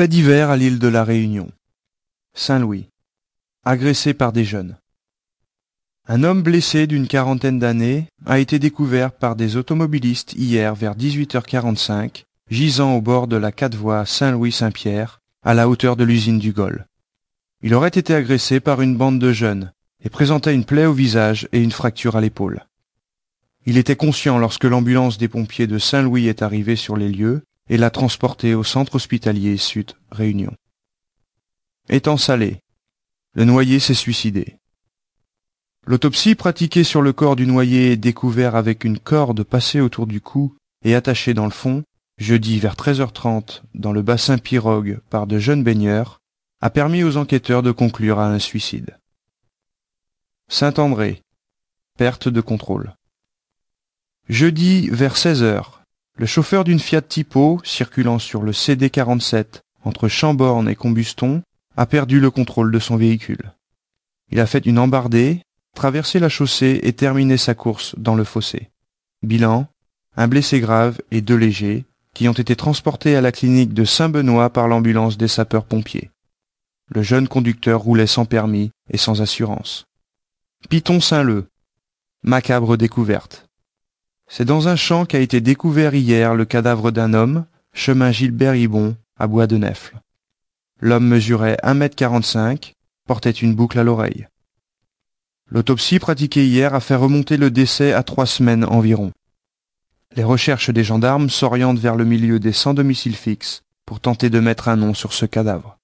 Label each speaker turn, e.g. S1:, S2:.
S1: Fait divers à l'île de la Réunion. Saint-Louis. Agressé par des jeunes. Un homme blessé d'une quarantaine d'années a été découvert par des automobilistes hier vers 18h45, gisant au bord de la quatre voies Saint-Louis-Saint-Pierre, à la hauteur de l'usine du Gol. Il aurait été agressé par une bande de jeunes et présentait une plaie au visage et une fracture à l'épaule. Il était conscient lorsque l'ambulance des pompiers de Saint-Louis est arrivée sur les lieux et l'a transporté au centre hospitalier Sud Réunion. Étant salé, le noyé s'est suicidé. L'autopsie pratiquée sur le corps du noyé découvert avec une corde passée autour du cou et attachée dans le fond, jeudi vers 13h30 dans le bassin pirogue par de jeunes baigneurs, a permis aux enquêteurs de conclure à un suicide. Saint-André. Perte de contrôle. Jeudi vers 16 heures, le chauffeur d'une Fiat Tipo, circulant sur le CD47 entre Chamborne et Combuston, a perdu le contrôle de son véhicule. Il a fait une embardée, traversé la chaussée et terminé sa course dans le fossé. Bilan, un blessé grave et deux légers, qui ont été transportés à la clinique de Saint-Benoît par l'ambulance des sapeurs-pompiers. Le jeune conducteur roulait sans permis et sans assurance. Piton Saint-Leu. Macabre découverte. C'est dans un champ qu'a été découvert hier le cadavre d'un homme, chemin Gilbert Ibon, à Bois de Nefle. L'homme mesurait un mètre quarante-cinq, portait une boucle à l'oreille. L'autopsie pratiquée hier a fait remonter le décès à trois semaines environ. Les recherches des gendarmes s'orientent vers le milieu des sans domicile fixe pour tenter de mettre un nom sur ce cadavre.